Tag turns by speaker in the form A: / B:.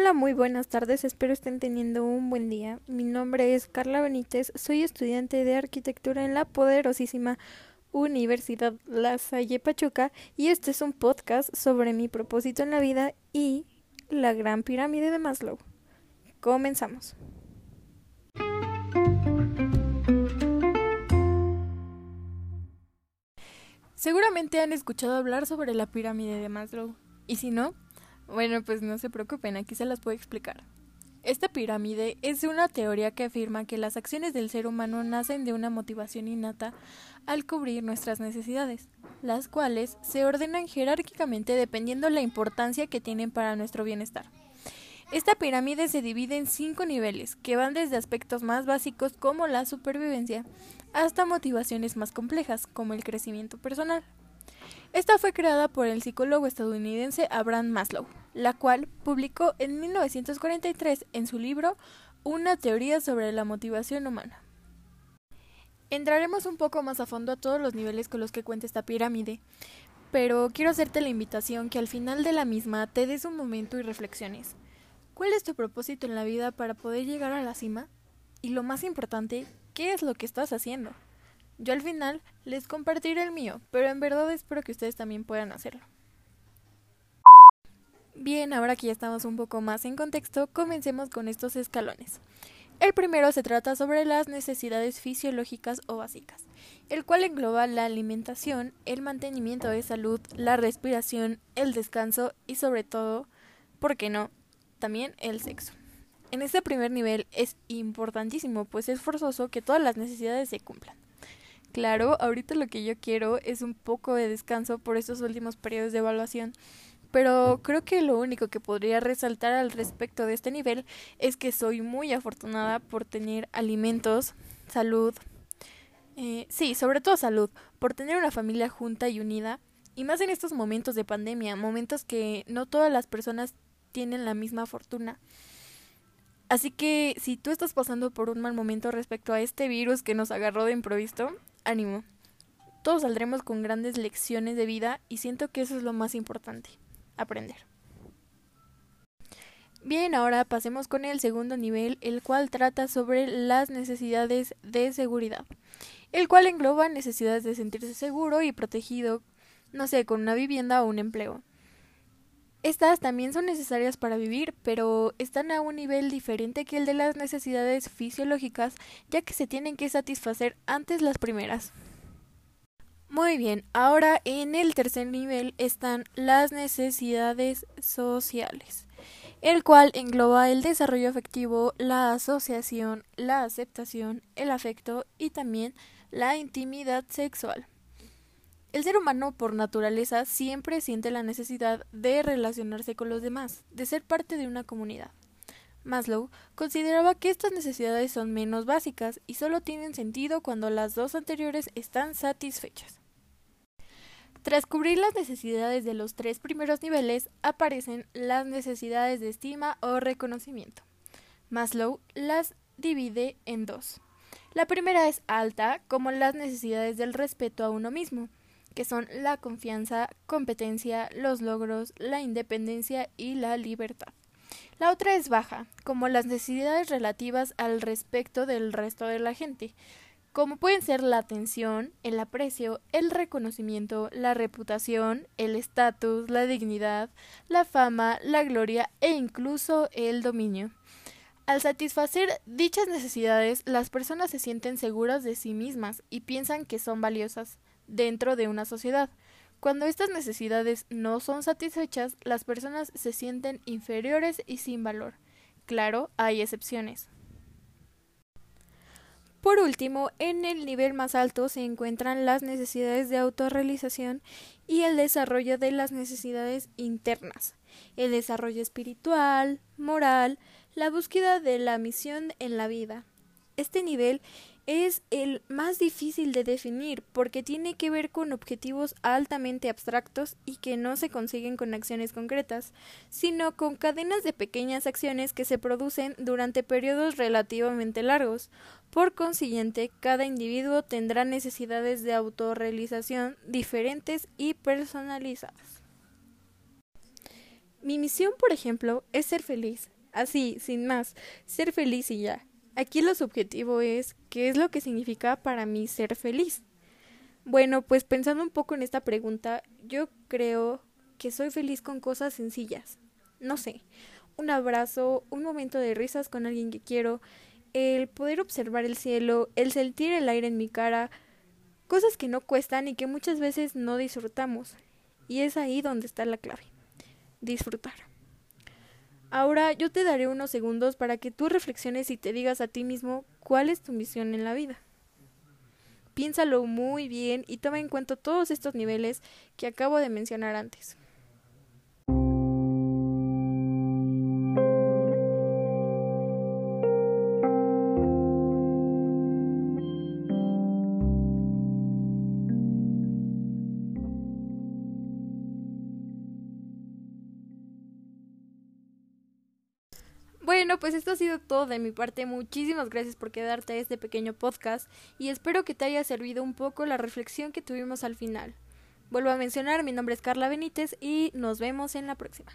A: Hola, muy buenas tardes, espero estén teniendo un buen día. Mi nombre es Carla Benítez, soy estudiante de arquitectura en la poderosísima Universidad La Salle Pachuca y este es un podcast sobre mi propósito en la vida y la gran pirámide de Maslow. Comenzamos. Seguramente han escuchado hablar sobre la pirámide de Maslow, y si no, bueno, pues no se preocupen, aquí se las puedo explicar. Esta pirámide es una teoría que afirma que las acciones del ser humano nacen de una motivación innata al cubrir nuestras necesidades, las cuales se ordenan jerárquicamente dependiendo la importancia que tienen para nuestro bienestar. Esta pirámide se divide en cinco niveles, que van desde aspectos más básicos como la supervivencia hasta motivaciones más complejas como el crecimiento personal. Esta fue creada por el psicólogo estadounidense Abraham Maslow, la cual publicó en 1943 en su libro Una teoría sobre la motivación humana. Entraremos un poco más a fondo a todos los niveles con los que cuenta esta pirámide, pero quiero hacerte la invitación que al final de la misma te des un momento y reflexiones. ¿Cuál es tu propósito en la vida para poder llegar a la cima? Y lo más importante, ¿qué es lo que estás haciendo? Yo al final les compartiré el mío, pero en verdad espero que ustedes también puedan hacerlo. Bien, ahora que ya estamos un poco más en contexto, comencemos con estos escalones. El primero se trata sobre las necesidades fisiológicas o básicas, el cual engloba la alimentación, el mantenimiento de salud, la respiración, el descanso y sobre todo, ¿por qué no?, también el sexo. En este primer nivel es importantísimo, pues es forzoso que todas las necesidades se cumplan. Claro, ahorita lo que yo quiero es un poco de descanso por estos últimos periodos de evaluación, pero creo que lo único que podría resaltar al respecto de este nivel es que soy muy afortunada por tener alimentos, salud, eh, sí, sobre todo salud, por tener una familia junta y unida, y más en estos momentos de pandemia, momentos que no todas las personas tienen la misma fortuna. Así que si tú estás pasando por un mal momento respecto a este virus que nos agarró de improviso, ánimo. Todos saldremos con grandes lecciones de vida y siento que eso es lo más importante, aprender. Bien, ahora pasemos con el segundo nivel, el cual trata sobre las necesidades de seguridad, el cual engloba necesidades de sentirse seguro y protegido, no sé, con una vivienda o un empleo. Estas también son necesarias para vivir, pero están a un nivel diferente que el de las necesidades fisiológicas, ya que se tienen que satisfacer antes las primeras. Muy bien, ahora en el tercer nivel están las necesidades sociales, el cual engloba el desarrollo afectivo, la asociación, la aceptación, el afecto y también la intimidad sexual. El ser humano por naturaleza siempre siente la necesidad de relacionarse con los demás, de ser parte de una comunidad. Maslow consideraba que estas necesidades son menos básicas y solo tienen sentido cuando las dos anteriores están satisfechas. Tras cubrir las necesidades de los tres primeros niveles, aparecen las necesidades de estima o reconocimiento. Maslow las divide en dos. La primera es alta, como las necesidades del respeto a uno mismo, que son la confianza, competencia, los logros, la independencia y la libertad. La otra es baja, como las necesidades relativas al respecto del resto de la gente, como pueden ser la atención, el aprecio, el reconocimiento, la reputación, el estatus, la dignidad, la fama, la gloria e incluso el dominio. Al satisfacer dichas necesidades, las personas se sienten seguras de sí mismas y piensan que son valiosas dentro de una sociedad. Cuando estas necesidades no son satisfechas, las personas se sienten inferiores y sin valor. Claro, hay excepciones. Por último, en el nivel más alto se encuentran las necesidades de autorrealización y el desarrollo de las necesidades internas, el desarrollo espiritual, moral, la búsqueda de la misión en la vida. Este nivel es el más difícil de definir porque tiene que ver con objetivos altamente abstractos y que no se consiguen con acciones concretas, sino con cadenas de pequeñas acciones que se producen durante periodos relativamente largos. Por consiguiente, cada individuo tendrá necesidades de autorrealización diferentes y personalizadas. Mi misión, por ejemplo, es ser feliz. Así, sin más, ser feliz y ya. Aquí lo subjetivo es qué es lo que significa para mí ser feliz. Bueno, pues pensando un poco en esta pregunta, yo creo que soy feliz con cosas sencillas. No sé, un abrazo, un momento de risas con alguien que quiero, el poder observar el cielo, el sentir el aire en mi cara, cosas que no cuestan y que muchas veces no disfrutamos. Y es ahí donde está la clave. Disfrutar. Ahora yo te daré unos segundos para que tú reflexiones y te digas a ti mismo cuál es tu misión en la vida. Piénsalo muy bien y toma en cuenta todos estos niveles que acabo de mencionar antes. Bueno, pues esto ha sido todo de mi parte. Muchísimas gracias por quedarte a este pequeño podcast y espero que te haya servido un poco la reflexión que tuvimos al final. Vuelvo a mencionar, mi nombre es Carla Benítez y nos vemos en la próxima.